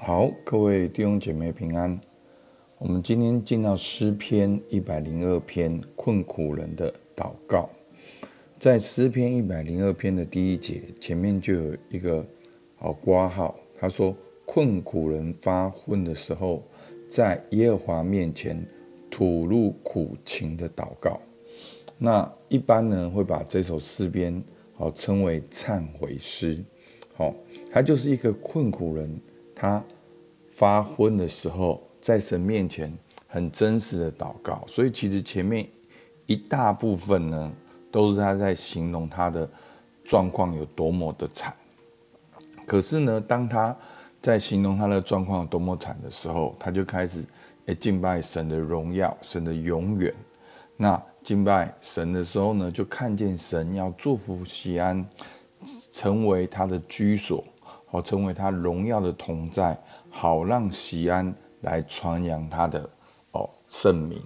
好，各位弟兄姐妹平安。我们今天进到诗篇一百零二篇困苦人的祷告。在诗篇一百零二篇的第一节前面就有一个好括号，他说：“困苦人发昏的时候，在耶和华面前吐露苦情的祷告。”那一般呢会把这首诗篇好称为忏悔诗。好，他就是一个困苦人。他发昏的时候，在神面前很真实的祷告，所以其实前面一大部分呢，都是他在形容他的状况有多么的惨。可是呢，当他在形容他的状况有多么惨的时候，他就开始诶敬拜神的荣耀，神的永远。那敬拜神的时候呢，就看见神要祝福锡安，成为他的居所。好，成为他荣耀的同在，好让西安来传扬他的哦圣名。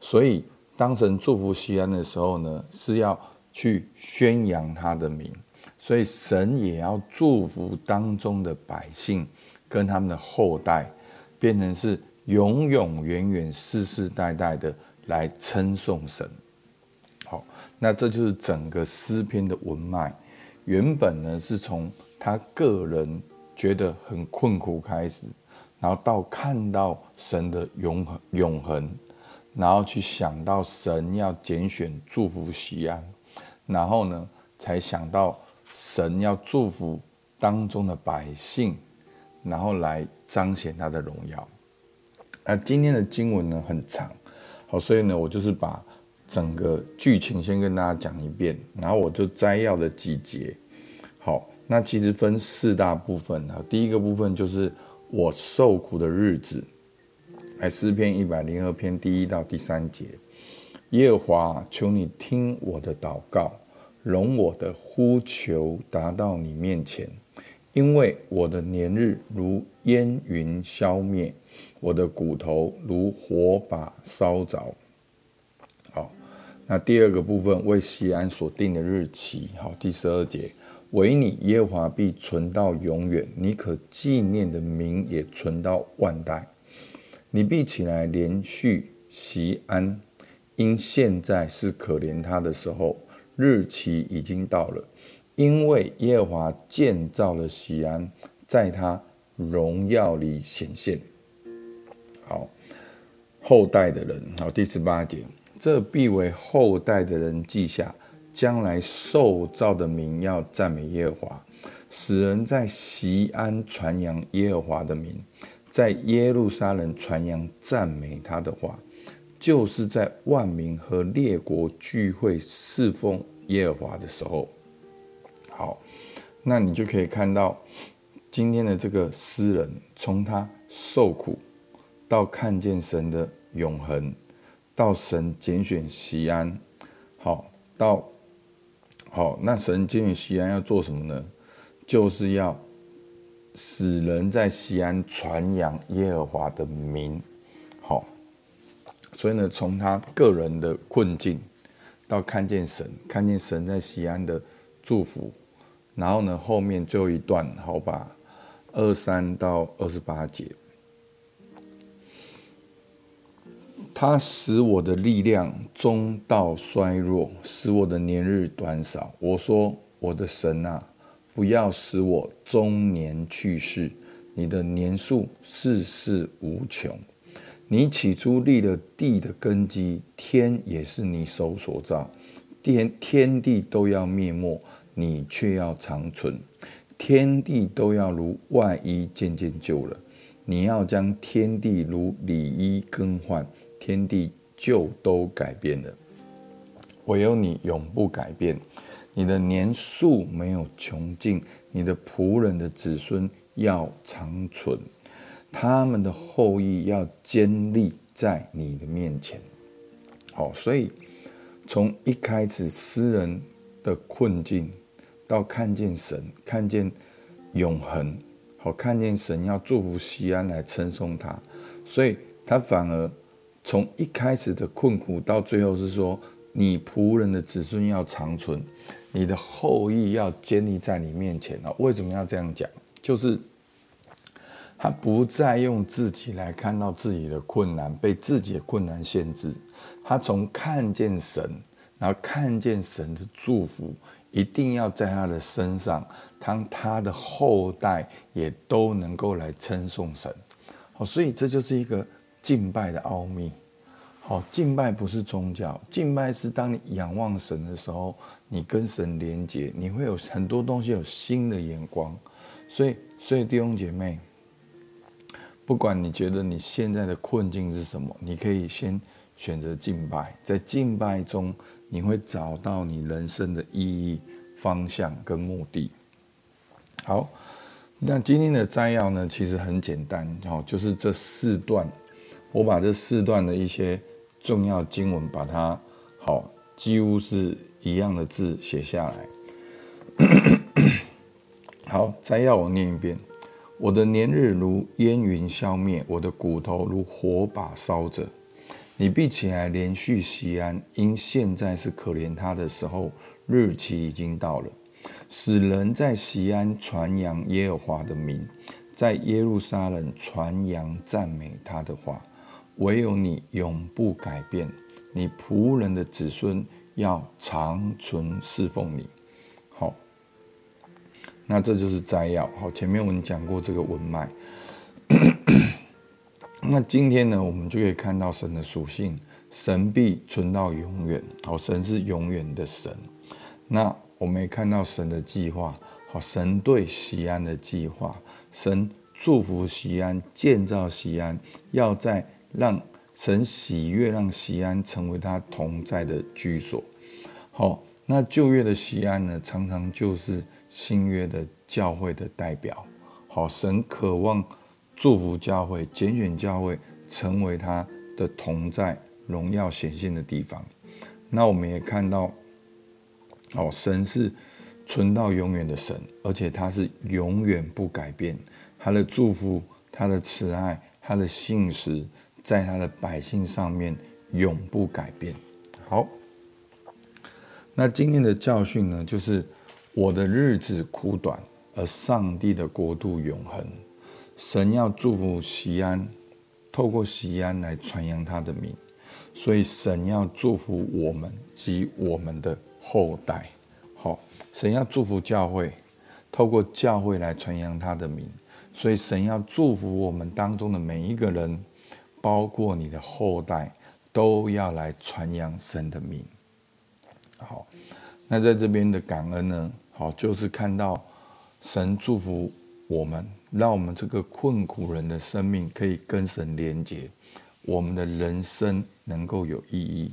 所以当神祝福西安的时候呢，是要去宣扬他的名。所以神也要祝福当中的百姓跟他们的后代，变成是永永远远、世世代代的来称颂神。好，那这就是整个诗篇的文脉。原本呢是从他个人觉得很困苦开始，然后到看到神的永恒永恒，然后去想到神要拣选祝福西安，然后呢才想到神要祝福当中的百姓，然后来彰显他的荣耀。那今天的经文呢很长，好，所以呢我就是把整个剧情先跟大家讲一遍，然后我就摘要的几节，好。那其实分四大部分啊，第一个部分就是我受苦的日子，来诗篇一百零二篇第一到第三节，耶和华，求你听我的祷告，容我的呼求达到你面前，因为我的年日如烟云消灭，我的骨头如火把烧着。好，那第二个部分为西安所定的日期，好，第十二节。惟你耶和华必存到永远，你可纪念的名也存到万代。你必起来怜恤锡安，因现在是可怜他的时候，日期已经到了。因为耶和华建造了锡安，在他荣耀里显现。好，后代的人，好，第十八节，这必为后代的人记下。将来受造的民要赞美耶和华，使人在西安传扬耶和华的名，在耶路撒冷传扬赞美他的话，就是在万民和列国聚会侍奉耶和华的时候。好，那你就可以看到今天的这个诗人，从他受苦到看见神的永恒，到神拣选西安，好到。好，那神拣选锡安要做什么呢？就是要使人在西安传扬耶和华的名。好，所以呢，从他个人的困境到看见神，看见神在西安的祝福，然后呢，后面最后一段，好吧，二三到二十八节。他使我的力量终到衰弱，使我的年日短少。我说：“我的神啊，不要使我终年去世。你的年数世世无穷。你起初立了地的根基，天也是你手所造。天天地都要灭没，你却要长存。天地都要如外衣渐渐旧了，你要将天地如里衣更换。”天地就都改变了，唯有你永不改变。你的年数没有穷尽，你的仆人的子孙要长存，他们的后裔要坚立在你的面前。好，所以从一开始诗人的困境，到看见神，看见永恒，好，看见神要祝福西安来称颂他，所以他反而。从一开始的困苦到最后是说，你仆人的子孙要长存，你的后裔要建立在你面前啊！为什么要这样讲？就是他不再用自己来看到自己的困难，被自己的困难限制。他从看见神，然后看见神的祝福，一定要在他的身上，当他的后代也都能够来称颂神。好，所以这就是一个敬拜的奥秘。好，敬拜不是宗教，敬拜是当你仰望神的时候，你跟神连接，你会有很多东西有新的眼光。所以，所以弟兄姐妹，不管你觉得你现在的困境是什么，你可以先选择敬拜，在敬拜中，你会找到你人生的意义、方向跟目的。好，那今天的摘要呢，其实很简单，哦，就是这四段，我把这四段的一些。重要经文，把它好，几乎是一样的字写下来。好，摘要我念一遍：我的年日如烟云消灭，我的骨头如火把烧着。你必起来连续西安，因现在是可怜他的时候，日期已经到了。使人在西安传扬耶和华的名，在耶路撒冷传扬赞美他的话。唯有你永不改变，你仆人的子孙要长存侍奉你。好，那这就是摘要。好，前面我们讲过这个文脉。那今天呢，我们就可以看到神的属性，神必存到永远。好，神是永远的神。那我们也看到神的计划。好，神对西安的计划，神祝福西安，建造西安，要在。让神喜悦，让西安成为他同在的居所。好，那旧约的西安呢，常常就是新约的教会的代表。好，神渴望祝福教会，拣选教会，成为他的同在、荣耀显现的地方。那我们也看到，哦，神是存到永远的神，而且他是永远不改变。他的祝福，他的慈爱，他的信实。在他的百姓上面永不改变。好，那今天的教训呢，就是我的日子苦短，而上帝的国度永恒。神要祝福西安，透过西安来传扬他的名，所以神要祝福我们及我们的后代。好，神要祝福教会，透过教会来传扬他的名，所以神要祝福我们当中的每一个人。包括你的后代都要来传扬神的名。好，那在这边的感恩呢？好，就是看到神祝福我们，让我们这个困苦人的生命可以跟神连接，我们的人生能够有意义。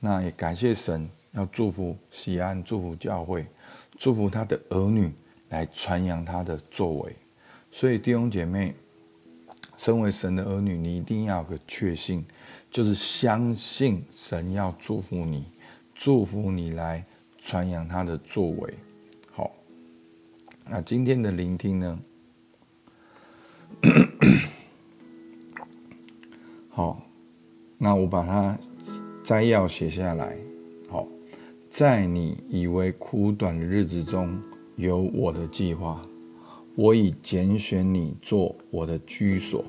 那也感谢神，要祝福锡安，祝福教会，祝福他的儿女来传扬他的作为。所以弟兄姐妹。身为神的儿女，你一定要有个确信，就是相信神要祝福你，祝福你来传扬他的作为。好，那今天的聆听呢？好，那我把它摘要写下来。好，在你以为苦短的日子中，有我的计划。我已拣选你做我的居所，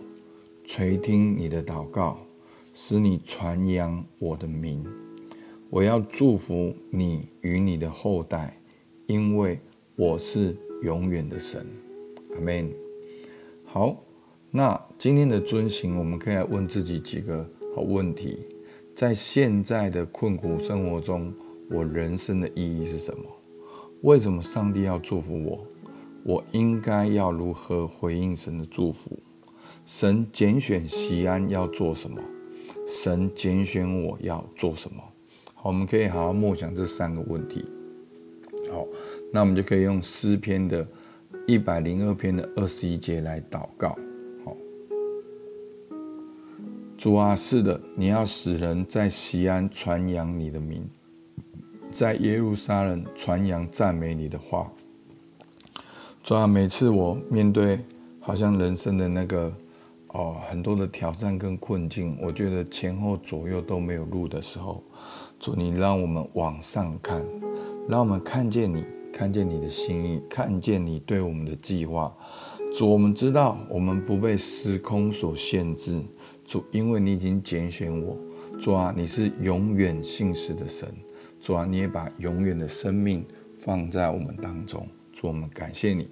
垂听你的祷告，使你传扬我的名。我要祝福你与你的后代，因为我是永远的神。阿门。好，那今天的遵行，我们可以来问自己几个好问题：在现在的困苦生活中，我人生的意义是什么？为什么上帝要祝福我？我应该要如何回应神的祝福？神拣选锡安要做什么？神拣选我要做什么？好，我们可以好好默想这三个问题。好，那我们就可以用诗篇的一百零二篇的二十一节来祷告。好，主啊，是的，你要使人在西安传扬你的名，在耶路撒冷传扬赞美你的话。主啊，每次我面对好像人生的那个哦很多的挑战跟困境，我觉得前后左右都没有路的时候，主你让我们往上看，让我们看见你，看见你的心意，看见你对我们的计划。主，我们知道我们不被时空所限制。主，因为你已经拣选我。主啊，你是永远信实的神。主啊，你也把永远的生命放在我们当中。主，我们感谢你。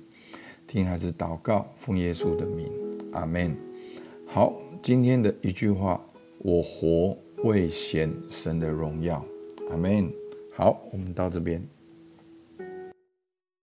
听孩子祷告，奉耶稣的名，阿门。好，今天的一句话：我活为显神的荣耀。阿门。好，我们到这边。